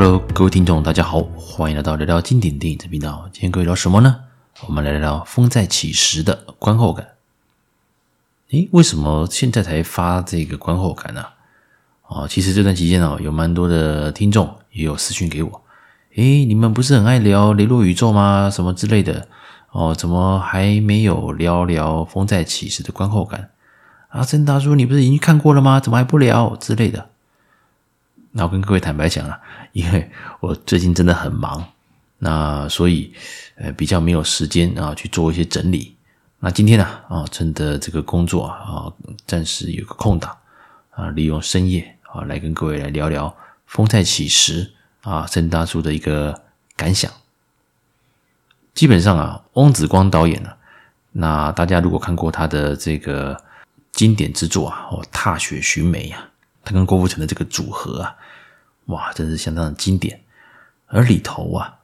Hello，各位听众，大家好，欢迎来到聊聊经典电影这频道。今天各位聊什么呢？我们来聊聊《风再起时》的观后感。诶，为什么现在才发这个观后感呢？啊，其实这段期间哦，有蛮多的听众也有私讯给我。诶，你们不是很爱聊雷洛宇宙吗？什么之类的。哦，怎么还没有聊聊《风再起时》的观后感？啊，郑大叔，你不是已经看过了吗？怎么还不聊之类的？那我跟各位坦白讲啊，因为我最近真的很忙，那所以呃比较没有时间啊去做一些整理。那今天呢啊，趁着这个工作啊，暂时有个空档啊，利用深夜啊来跟各位来聊聊《风再起时》啊，郑大叔的一个感想。基本上啊，翁子光导演呢，那大家如果看过他的这个经典之作啊，哦，《踏雪寻梅》啊。他跟郭富城的这个组合啊，哇，真是相当的经典。而里头啊，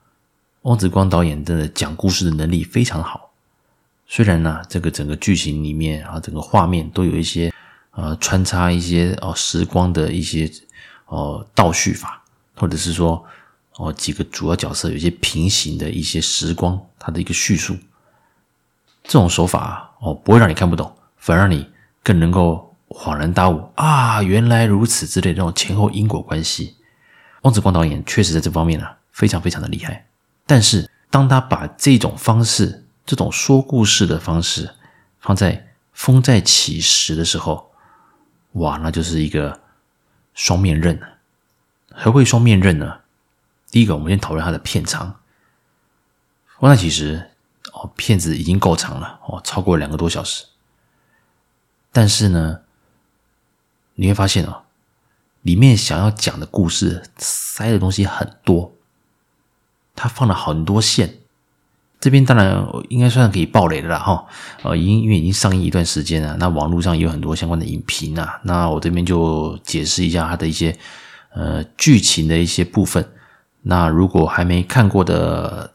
汪子光导演真的讲故事的能力非常好。虽然呢，这个整个剧情里面啊，整个画面都有一些呃穿插一些哦时光的一些哦倒叙法，或者是说哦几个主要角色有一些平行的一些时光，它的一个叙述，这种手法，哦不会让你看不懂，反而让你更能够。恍然大悟啊，原来如此之类的这种前后因果关系，翁子光导演确实在这方面呢、啊、非常非常的厉害。但是当他把这种方式、这种说故事的方式放在《风再起时》的时候，哇，那就是一个双面刃。何谓双面刃呢？第一个，我们先讨论它的片长，《风再起时》哦，片子已经够长了哦，超过两个多小时，但是呢。你会发现哦，里面想要讲的故事塞的东西很多，他放了很多线。这边当然应该算可以爆雷的了哈，呃，已经因为已经上映一段时间了，那网络上也有很多相关的影评啊。那我这边就解释一下它的一些呃剧情的一些部分。那如果还没看过的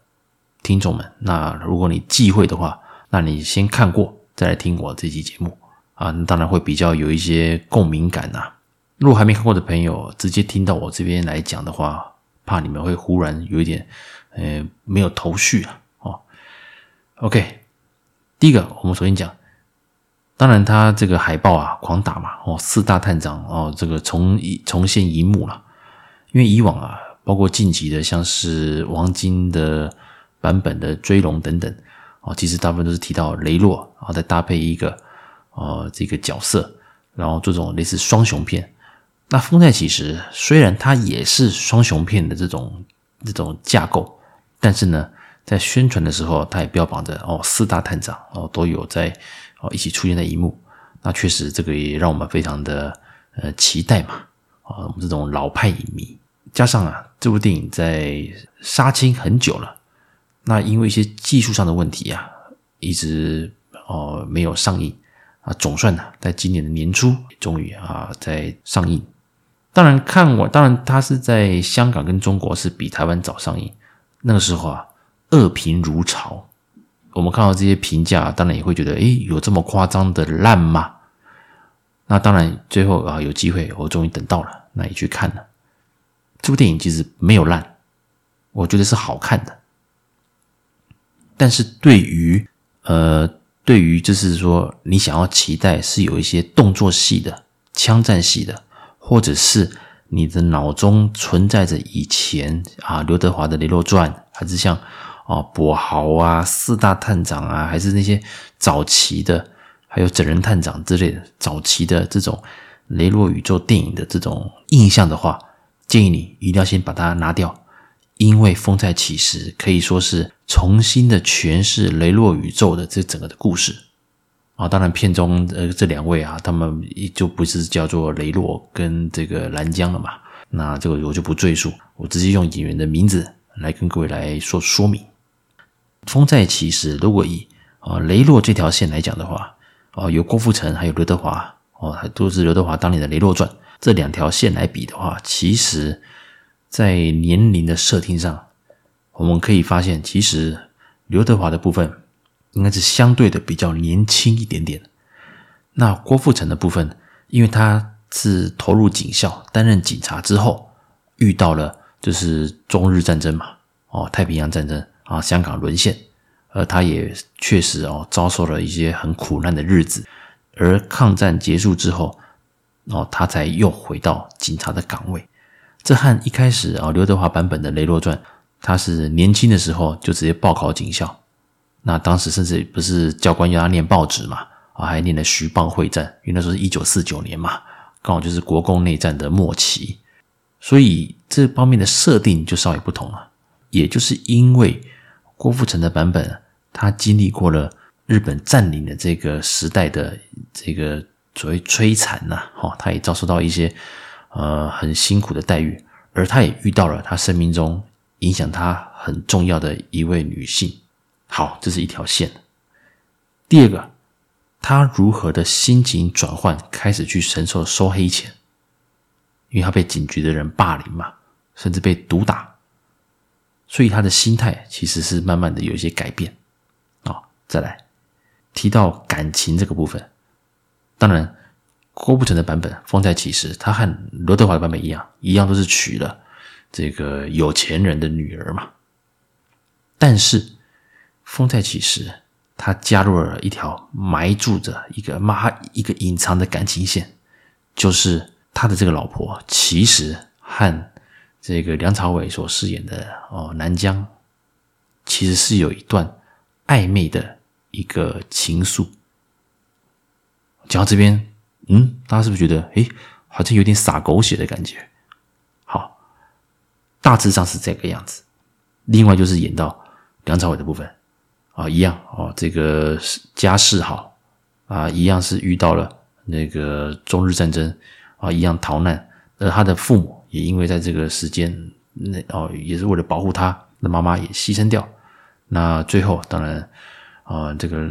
听众们，那如果你忌讳的话，那你先看过再来听我这期节目。啊，那当然会比较有一些共鸣感呐、啊。如果还没看过的朋友，直接听到我这边来讲的话，怕你们会忽然有一点，呃，没有头绪啊。哦，OK，第一个，我们首先讲，当然他这个海报啊，狂打嘛，哦，四大探长哦，这个重重现一幕了。因为以往啊，包括近期的，像是王晶的版本的追龙等等，哦，其实大部分都是提到雷洛，啊再搭配一个。呃，这个角色，然后这种类似双雄片。那《风再起时》虽然它也是双雄片的这种这种架构，但是呢，在宣传的时候，它也标榜着哦，四大探长哦都有在哦一起出现在荧幕。那确实，这个也让我们非常的呃期待嘛。啊、我们这种老派影迷，加上啊，这部电影在杀青很久了，那因为一些技术上的问题啊，一直哦没有上映。啊，总算呢，在今年的年初，终于啊，在上映。当然看我，当然它是在香港跟中国是比台湾早上映。那个时候啊，恶评如潮。我们看到这些评价，当然也会觉得，诶，有这么夸张的烂吗？那当然，最后啊，有机会，我终于等到了，那也去看了。这部电影其实没有烂，我觉得是好看的。但是对于呃。对于就是说，你想要期待是有一些动作戏的、枪战戏的，或者是你的脑中存在着以前啊刘德华的《雷洛传》，还是像啊跛豪啊、四大探长啊，还是那些早期的，还有整人探长之类的早期的这种雷洛宇宙电影的这种印象的话，建议你一定要先把它拿掉。因为《风再起时》可以说是重新的诠释雷洛宇宙的这整个的故事啊，当然片中呃这两位啊，他们就不是叫做雷洛跟这个兰江了嘛，那这个我就不赘述，我直接用演员的名字来跟各位来说说明。《风再起时》如果以啊雷洛这条线来讲的话，啊有郭富城还有刘德华哦，都是刘德华当年的《雷洛传》这两条线来比的话，其实。在年龄的设定上，我们可以发现，其实刘德华的部分应该是相对的比较年轻一点点。那郭富城的部分，因为他是投入警校担任警察之后，遇到了就是中日战争嘛，哦，太平洋战争啊，香港沦陷，而他也确实哦遭受了一些很苦难的日子。而抗战结束之后，哦，他才又回到警察的岗位。这和一开始啊刘德华版本的《雷洛传》，他是年轻的时候就直接报考警校，那当时甚至不是教官要他念报纸嘛，啊，还念了徐蚌会战，因为那时候是一九四九年嘛，刚好就是国共内战的末期，所以这方面的设定就稍微不同了。也就是因为郭富城的版本，他经历过了日本占领的这个时代的这个所谓摧残呐，哈，他也遭受到一些。呃，很辛苦的待遇，而他也遇到了他生命中影响他很重要的一位女性。好，这是一条线。第二个，他如何的心情转换，开始去承受收黑钱，因为他被警局的人霸凌嘛，甚至被毒打，所以他的心态其实是慢慢的有一些改变。啊、哦，再来提到感情这个部分，当然。郭富城的版本《风再起时》，他和刘德华的版本一样，一样都是娶了这个有钱人的女儿嘛。但是《风再起时》，他加入了一条埋住着一个妈一个隐藏的感情线，就是他的这个老婆其实和这个梁朝伟所饰演的哦南江，其实是有一段暧昧的一个情愫。讲到这边。嗯，大家是不是觉得，诶，好像有点洒狗血的感觉？好，大致上是这个样子。另外就是演到梁朝伟的部分啊，一样哦，这个家世好啊，一样是遇到了那个中日战争啊，一样逃难。而他的父母也因为在这个时间，那哦，也是为了保护他，那妈妈也牺牲掉。那最后当然啊，这个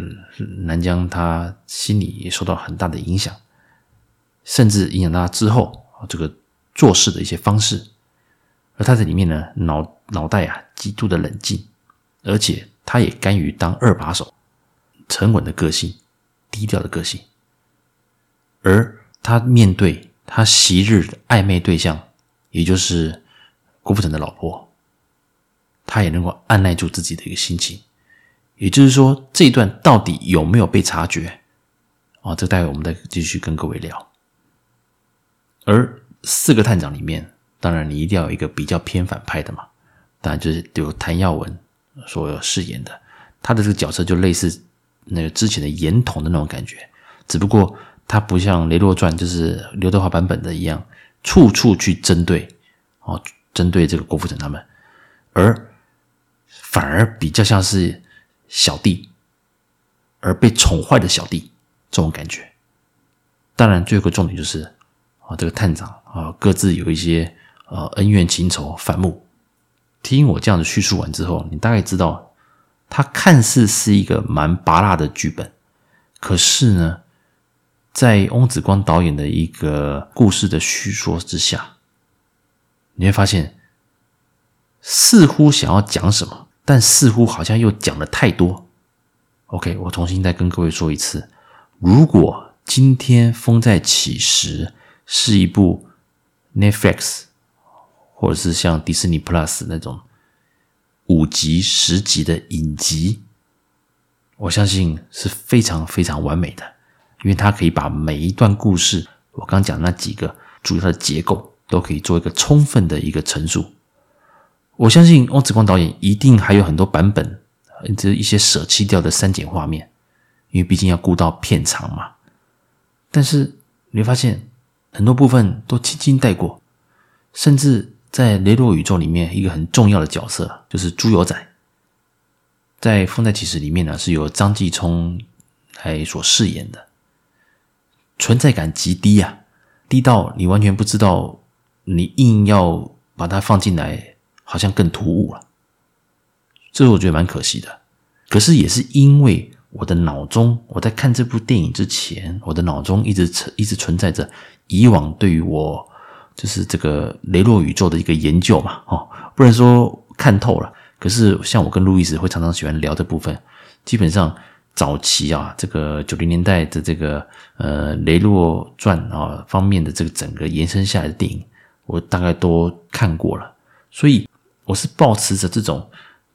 南江他心里也受到很大的影响。甚至影响到他之后这个做事的一些方式，而他在里面呢，脑脑袋啊极度的冷静，而且他也甘于当二把手，沉稳的个性，低调的个性，而他面对他昔日的暧昧对象，也就是郭富城的老婆，他也能够按捺住自己的一个心情，也就是说，这一段到底有没有被察觉？哦，这待会我们再继续跟各位聊。而四个探长里面，当然你一定要有一个比较偏反派的嘛，当然就是比如谭耀文所饰演的，他的这个角色就类似那个之前的严童的那种感觉，只不过他不像《雷洛传》就是刘德华版本的一样，处处去针对哦，针对这个郭富城他们，而反而比较像是小弟，而被宠坏的小弟这种感觉。当然，最后一个重点就是。啊，这个探长啊，各自有一些呃恩怨情仇、反目。听我这样子叙述完之后，你大概知道，他看似是一个蛮拔辣的剧本，可是呢，在翁子光导演的一个故事的叙说之下，你会发现，似乎想要讲什么，但似乎好像又讲了太多。OK，我重新再跟各位说一次，如果今天风再起时。是一部 Netflix 或者是像迪士尼 Plus 那种五集、十集的影集，我相信是非常非常完美的，因为它可以把每一段故事，我刚讲那几个主要的结构，都可以做一个充分的一个陈述。我相信汪子光导演一定还有很多版本，这一些舍弃掉的删减画面，因为毕竟要顾到片长嘛。但是你会发现。很多部分都轻轻带过，甚至在雷洛宇宙里面，一个很重要的角色就是猪油仔，在《风在起时》里面呢，是由张继聪来所饰演的，存在感极低啊，低到你完全不知道，你硬要把它放进来，好像更突兀了，这我觉得蛮可惜的。可是也是因为。我的脑中，我在看这部电影之前，我的脑中一直存一直存在着以往对于我就是这个雷洛宇宙的一个研究嘛，哦，不能说看透了，可是像我跟路易斯会常常喜欢聊这部分，基本上早期啊，这个九零年代的这个呃雷洛传啊方面的这个整个延伸下来的电影，我大概都看过了，所以我是抱持着这种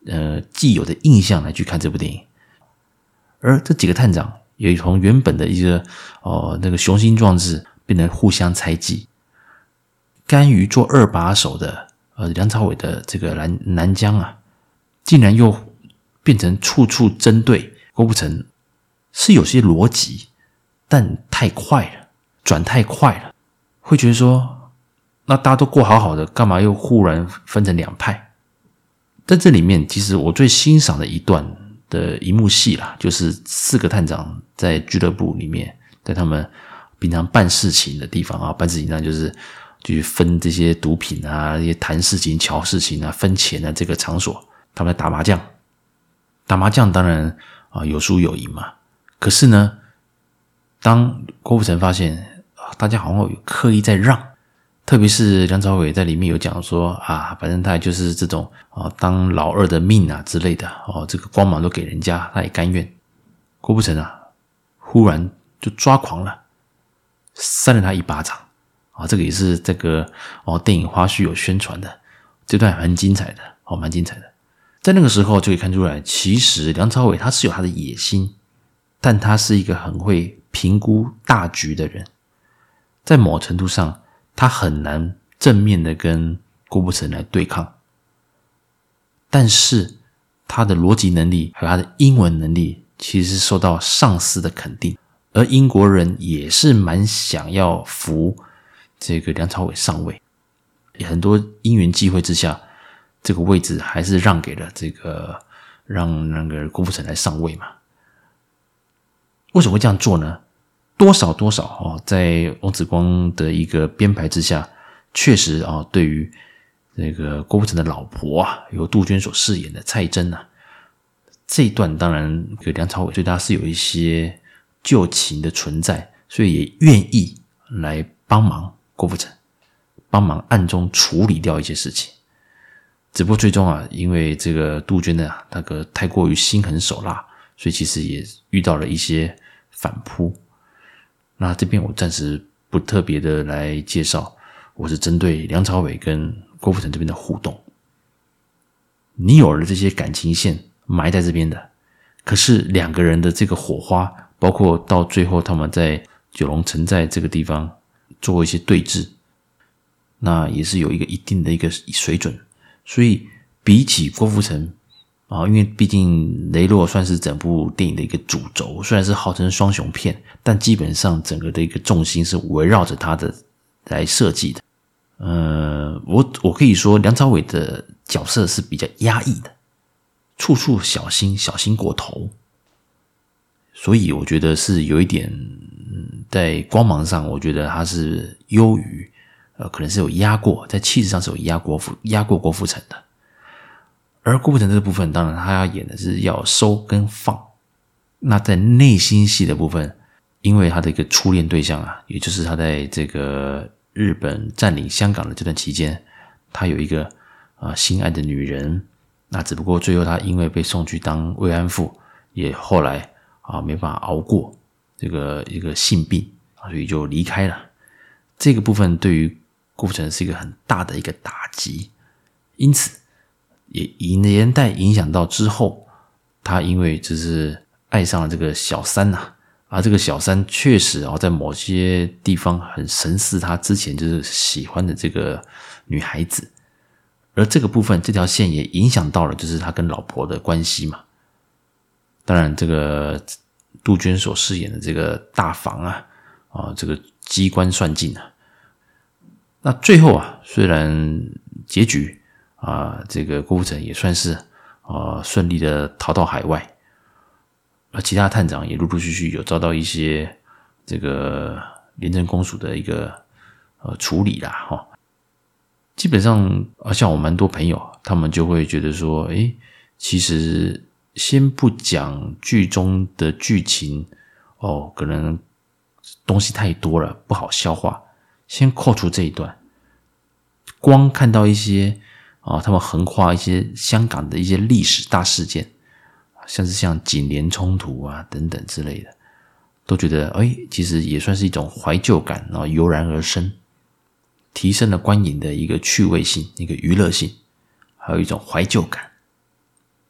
呃既有的印象来去看这部电影。而这几个探长也从原本的一个哦那个雄心壮志，变得互相猜忌，甘于做二把手的呃梁朝伟的这个南南江啊，竟然又变成处处针对郭富城，是有些逻辑，但太快了，转太快了，会觉得说，那大家都过好好的，干嘛又忽然分成两派？在这里面，其实我最欣赏的一段的一幕戏啦，就是四个探长在俱乐部里面，在他们。平常办事情的地方啊，办事情上就是去分这些毒品啊，一些谈事情、瞧事情啊、分钱的这个场所，他们在打麻将。打麻将当然啊有输有赢嘛。可是呢，当郭富城发现大家好像有刻意在让，特别是梁朝伟在里面有讲说啊，反正他也就是这种啊当老二的命啊之类的哦，这个光芒都给人家，他也甘愿。郭富城啊，忽然就抓狂了。扇了他一巴掌啊！这个也是这个哦，电影花絮有宣传的，这段很精彩的哦，蛮精彩的。在那个时候就可以看出来，其实梁朝伟他是有他的野心，但他是一个很会评估大局的人。在某程度上，他很难正面的跟郭富城来对抗，但是他的逻辑能力和他的英文能力，其实是受到上司的肯定。而英国人也是蛮想要扶这个梁朝伟上位，很多因缘际会之下，这个位置还是让给了这个让那个郭富城来上位嘛。为什么会这样做呢？多少多少哦，在王子光的一个编排之下，确实啊，对于那个郭富城的老婆啊，由杜鹃所饰演的蔡珍啊，这一段当然梁朝伟对他是有一些。旧情的存在，所以也愿意来帮忙郭富城，帮忙暗中处理掉一些事情。只不过最终啊，因为这个杜鹃呢，那个太过于心狠手辣，所以其实也遇到了一些反扑。那这边我暂时不特别的来介绍，我是针对梁朝伟跟郭富城这边的互动。你有了这些感情线埋在这边的，可是两个人的这个火花。包括到最后，他们在九龙城寨这个地方做一些对峙，那也是有一个一定的一个水准。所以比起郭富城啊，因为毕竟雷洛算是整部电影的一个主轴，虽然是号称双雄片，但基本上整个的一个重心是围绕着他的来设计的。呃，我我可以说梁朝伟的角色是比较压抑的，处处小心，小心过头。所以我觉得是有一点，在光芒上，我觉得他是优于，呃，可能是有压过，在气质上是有压过压过郭富城的。而郭富城这个部分，当然他要演的是要收跟放。那在内心戏的部分，因为他的一个初恋对象啊，也就是他在这个日本占领香港的这段期间，他有一个啊、心爱的女人。那只不过最后他因为被送去当慰安妇，也后来。啊，没办法熬过这个一个性病啊，所以就离开了。这个部分对于郭富城是一个很大的一个打击，因此也连带影响到之后，他因为就是爱上了这个小三呐，而这个小三确实啊，在某些地方很神似他之前就是喜欢的这个女孩子，而这个部分这条线也影响到了就是他跟老婆的关系嘛。当然，这个杜鹃所饰演的这个大房啊，啊，这个机关算尽啊。那最后啊，虽然结局啊，这个郭富城也算是啊顺利的逃到海外，而其他探长也陆陆续续有遭到一些这个廉政公署的一个呃处理啦，哈。基本上啊，像我蛮多朋友，他们就会觉得说，诶，其实。先不讲剧中的剧情哦，可能东西太多了，不好消化。先扣除这一段，光看到一些啊、他们横跨一些香港的一些历史大事件，像是像警联冲突啊等等之类的，都觉得哎，其实也算是一种怀旧感，然后油然而生，提升了观影的一个趣味性、一个娱乐性。还有一种怀旧感。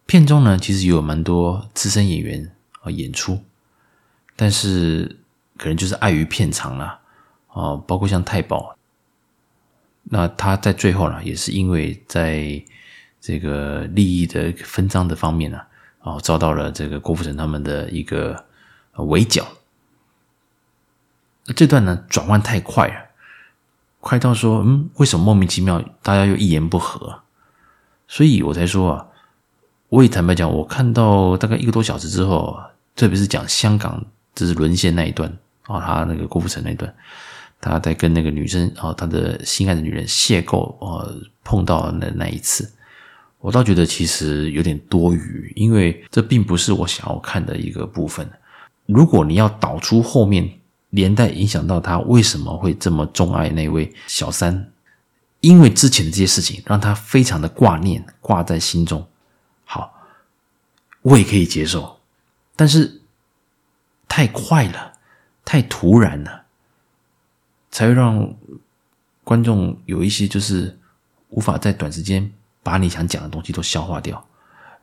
片中呢，其实有蛮多资深演员啊演出，但是可能就是碍于片长啦，啊，包括像太保，那他在最后呢，也是因为在这个利益的分赃的方面呢，啊，遭到了这个郭富城他们的一个围剿。这段呢，转换太快了，快到说，嗯，为什么莫名其妙大家又一言不合？所以我才说啊。我也坦白讲，我看到大概一个多小时之后，特别是讲香港就是沦陷那一段啊，他那个郭富城那一段，他在跟那个女生啊，他的心爱的女人邂逅啊，碰到那那一次，我倒觉得其实有点多余，因为这并不是我想要看的一个部分。如果你要导出后面连带影响到他为什么会这么钟爱那位小三，因为之前的这些事情让他非常的挂念，挂在心中。好，我也可以接受，但是太快了，太突然了，才会让观众有一些就是无法在短时间把你想讲的东西都消化掉。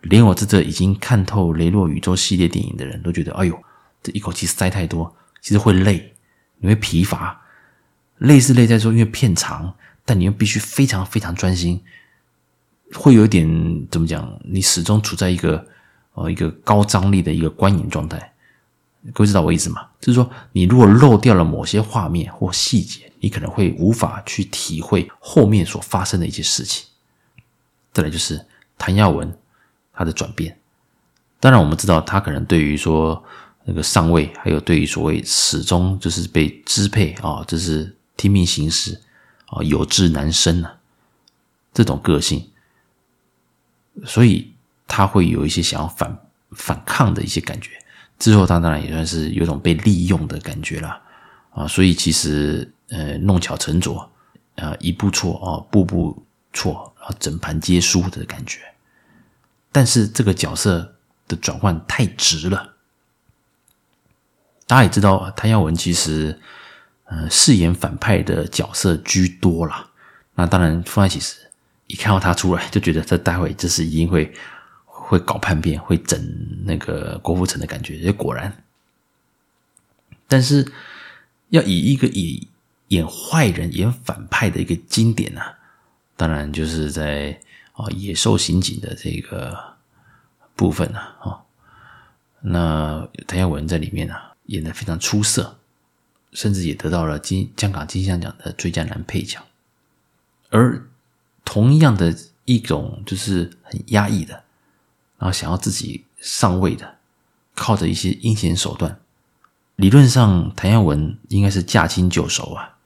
连我这这已经看透雷洛宇宙系列电影的人都觉得，哎呦，这一口气塞太多，其实会累，你会疲乏。累是累在说，因为片长，但你又必须非常非常专心。会有一点怎么讲？你始终处在一个呃一个高张力的一个观影状态，各位知道我意思吗？就是说，你如果漏掉了某些画面或细节，你可能会无法去体会后面所发生的一些事情。再来就是谭耀文他的转变，当然我们知道他可能对于说那个上位，还有对于所谓始终就是被支配啊，就是听命行事啊，有志难伸啊，这种个性。所以他会有一些想要反反抗的一些感觉，之后他当然也算是有种被利用的感觉了啊。所以其实呃弄巧成拙，啊一步错啊步步错，然后整盘皆输的感觉。但是这个角色的转换太直了，大家也知道谭耀文其实呃饰演反派的角色居多啦。那当然放在其实。一看到他出来，就觉得这待会这是一定会会搞叛变，会整那个郭富城的感觉。也果然，但是要以一个以演坏人、演反派的一个经典、啊，当然就是在啊《野兽刑警》的这个部分啊。啊，那谭耀文在里面啊演的非常出色，甚至也得到了金香港金像奖的最佳男配角，而。同样的一种就是很压抑的，然后想要自己上位的，靠着一些阴险手段。理论上，谭耀文应该是驾轻就熟啊。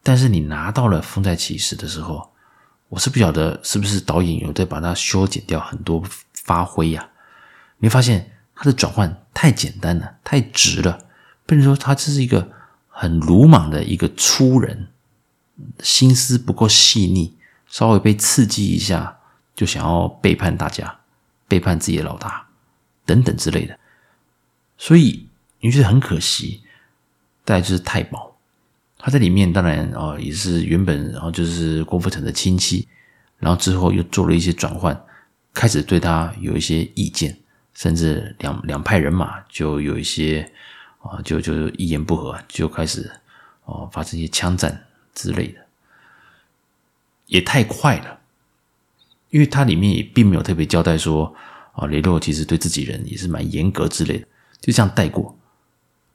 但是你拿到了《风再起时》的时候，我是不晓得是不是导演有在把它修剪掉很多发挥呀、你会发现他的转换太简单了，太直了，变成说他这是一个很鲁莽的一个粗人，心思不够细腻。稍微被刺激一下，就想要背叛大家，背叛自己的老大，等等之类的，所以你觉得很可惜。再来就是太保，他在里面当然啊也是原本然后就是郭富城的亲戚，然后之后又做了一些转换，开始对他有一些意见，甚至两两派人马就有一些啊就就一言不合就开始哦发生一些枪战之类的。也太快了，因为它里面也并没有特别交代说，啊，雷洛其实对自己人也是蛮严格之类的，就这样带过，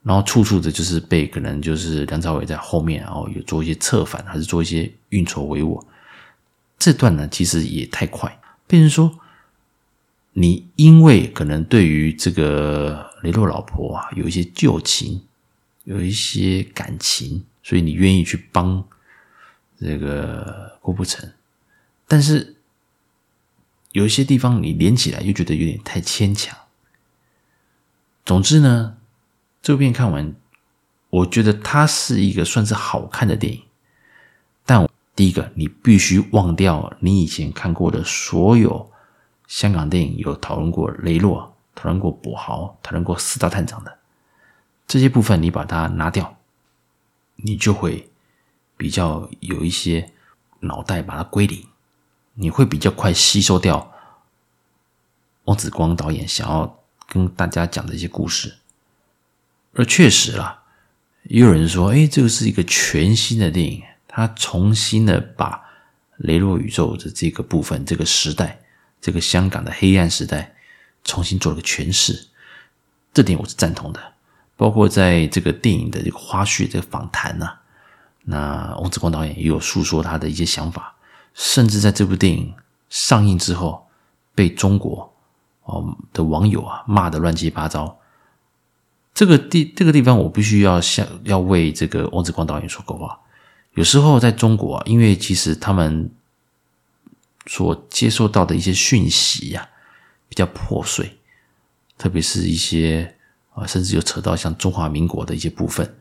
然后处处的就是被可能就是梁朝伟在后面，然后有做一些策反，还是做一些运筹帷幄，这段呢其实也太快，变成说，你因为可能对于这个雷洛老婆啊有一些旧情，有一些感情，所以你愿意去帮。这个郭富城，但是有一些地方你连起来又觉得有点太牵强。总之呢，这部片看完，我觉得它是一个算是好看的电影。但第一个，你必须忘掉你以前看过的所有香港电影，有讨论过雷洛、讨论过跛豪、讨论过四大探长的这些部分，你把它拿掉，你就会。比较有一些脑袋把它归零，你会比较快吸收掉王子光导演想要跟大家讲的一些故事。而确实啦，也有人说，哎，这个是一个全新的电影，他重新的把雷洛宇宙的这个部分、这个时代、这个香港的黑暗时代重新做了个诠释。这点我是赞同的。包括在这个电影的这个花絮、这个访谈呢、那王子光导演也有诉说他的一些想法，甚至在这部电影上映之后，被中国哦的网友啊骂得乱七八糟。这个地这个地方，我必须要向要为这个王子光导演说个话。有时候在中国啊，因为其实他们所接受到的一些讯息呀、比较破碎，特别是一些。啊，甚至有扯到像中华民国的一些部分，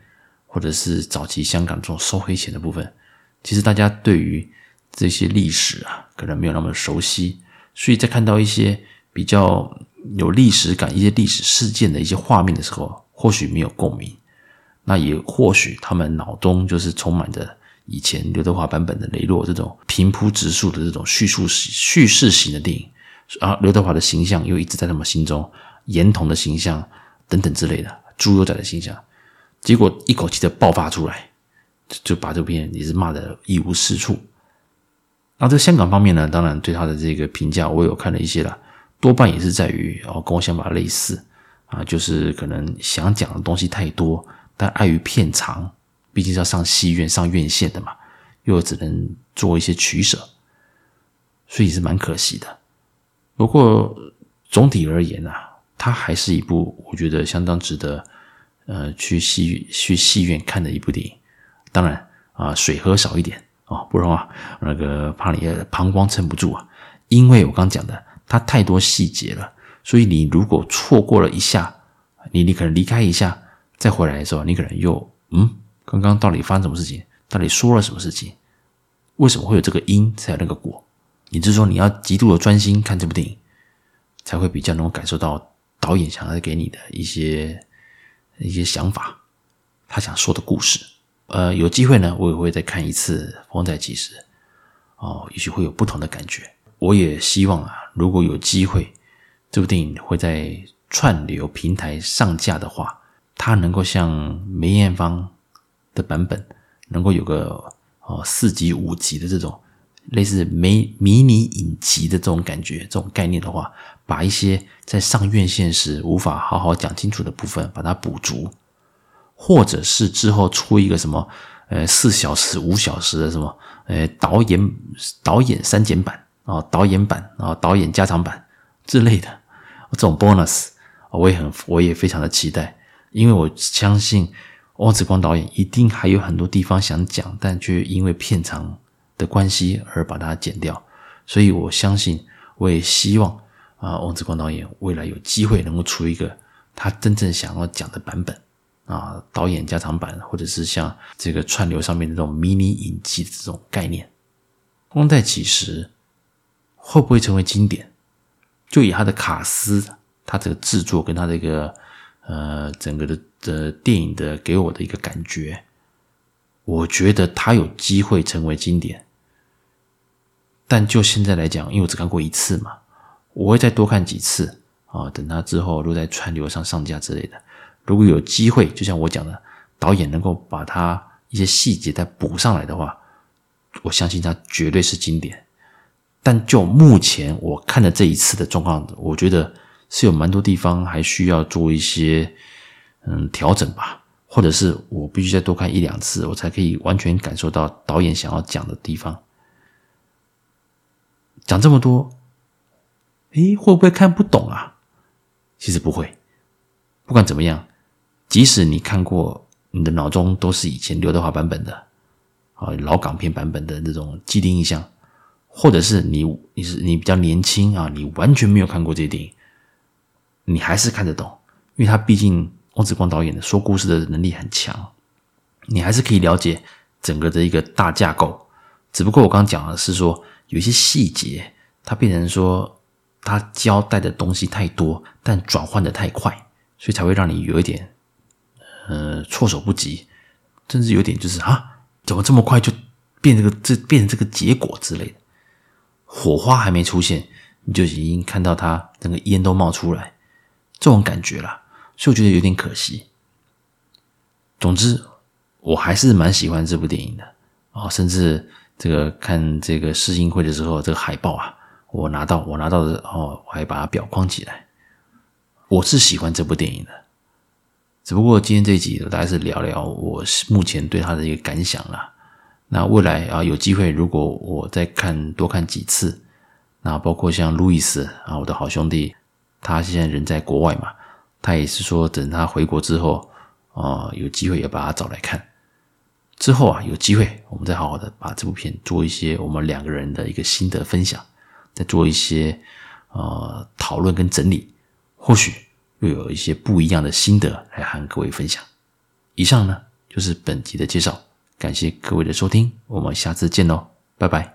或者是早期香港这种收黑钱的部分。其实大家对于这些历史啊，可能没有那么熟悉，所以在看到一些比较有历史感、一些历史事件的一些画面的时候，或许没有共鸣。那也或许他们脑中就是充满着以前刘德华版本的雷洛这种平铺直述的这种叙述叙事型的电影，而刘德华的形象又一直在他们心中，严童的形象。等等之类的猪油仔的形象，结果一口气的爆发出来，就把这片也是骂得一无是处。那在香港方面呢，当然对他的这个评价我有看了一些了，多半也是在于哦跟我想法类似啊，就是可能想讲的东西太多，但碍于片长，毕竟是要上戏院上院线的嘛，又只能做一些取舍，所以是蛮可惜的。不过总体而言啊。它还是一部我觉得相当值得，呃，去戏去戏院看的一部电影。当然啊，水喝少一点哦，不然啊，那个怕你的膀胱撑不住啊。因为我刚讲的，它太多细节了，所以你如果错过了一下，你你可能离开一下，再回来的时候，你可能又嗯，刚刚到底发生什么事情？到底说了什么事情？为什么会有这个因才有那个果？也就是说，你要极度的专心看这部电影，才会比较能够感受到。导演想要给你的一些一些想法，他想说的故事，呃，有机会呢，我也会再看一次《风再起时》，哦，也许会有不同的感觉。我也希望啊，如果有机会，这部电影会在串流平台上架的话，它能够像梅艳芳的版本，能够有个哦四集五集的这种。类似迷迷你影集的这种感觉，这种概念的话，把一些在上院线时无法好好讲清楚的部分，把它补足，或者是之后出一个什么，呃，四小时、五小时的什么，呃，导演导演删减版啊，导演版啊，导演加长版之类的这种 bonus，我也很我也非常的期待，因为我相信汪子光导演一定还有很多地方想讲，但却因为片长。的关系而把它剪掉，所以我相信，我也希望啊，翁子光导演未来有机会能够出一个他真正想要讲的版本啊，导演加长版，或者是像这个串流上面的这种迷你影集的这种概念。风再起时会不会成为经典？就以他的卡司，他这个制作跟他这个呃整个的的电影的给我的一个感觉，我觉得他有机会成为经典。但就现在来讲，因为我只看过一次嘛，我会再多看几次啊。等他之后如果在串流上上架之类的，如果有机会，就像我讲的，导演能够把他一些细节再补上来的话，我相信他绝对是经典。但就目前我看的这一次的状况，我觉得是有蛮多地方还需要做一些嗯调整吧，或者是我必须再多看一两次，我才可以完全感受到导演想要讲的地方。讲这么多，诶，会不会看不懂啊？其实不会，不管怎么样，即使你看过，你的脑中都是以前刘德华版本的啊，老港片版本的那种既定印象，或者是你你是你比较年轻啊，你完全没有看过这些电影，你还是看得懂，因为他毕竟王子光导演的说故事的能力很强，你还是可以了解整个的一个大架构。只不过我刚讲的是说。有一些细节，它变成说，它交代的东西太多，但转换的太快，所以才会让你有一点，呃，措手不及，甚至有点就是啊，怎么这么快就变这个这变成这个结果之类的。火花还没出现，你就已经看到它整个烟都冒出来，这种感觉啦，所以我觉得有点可惜。总之，我还是蛮喜欢这部电影的啊，甚至这个看这个试映会的时候，这个海报啊，我拿到我拿到的哦，我还把它裱框起来。我是喜欢这部电影的，只不过今天这一集大概是聊聊我目前对他的一个感想啦。那未来啊，有机会如果我再看多看几次，那包括像路易斯啊，我的好兄弟，他现在人在国外嘛，他也是说等他回国之后啊，有机会也把他找来看。之后啊，有机会我们再好好的把这部片做一些我们两个人的一个心得分享，再做一些呃讨论跟整理，或许又有一些不一样的心得来和各位分享。以上呢就是本集的介绍。感谢各位的收听，我们下次见喽，拜拜。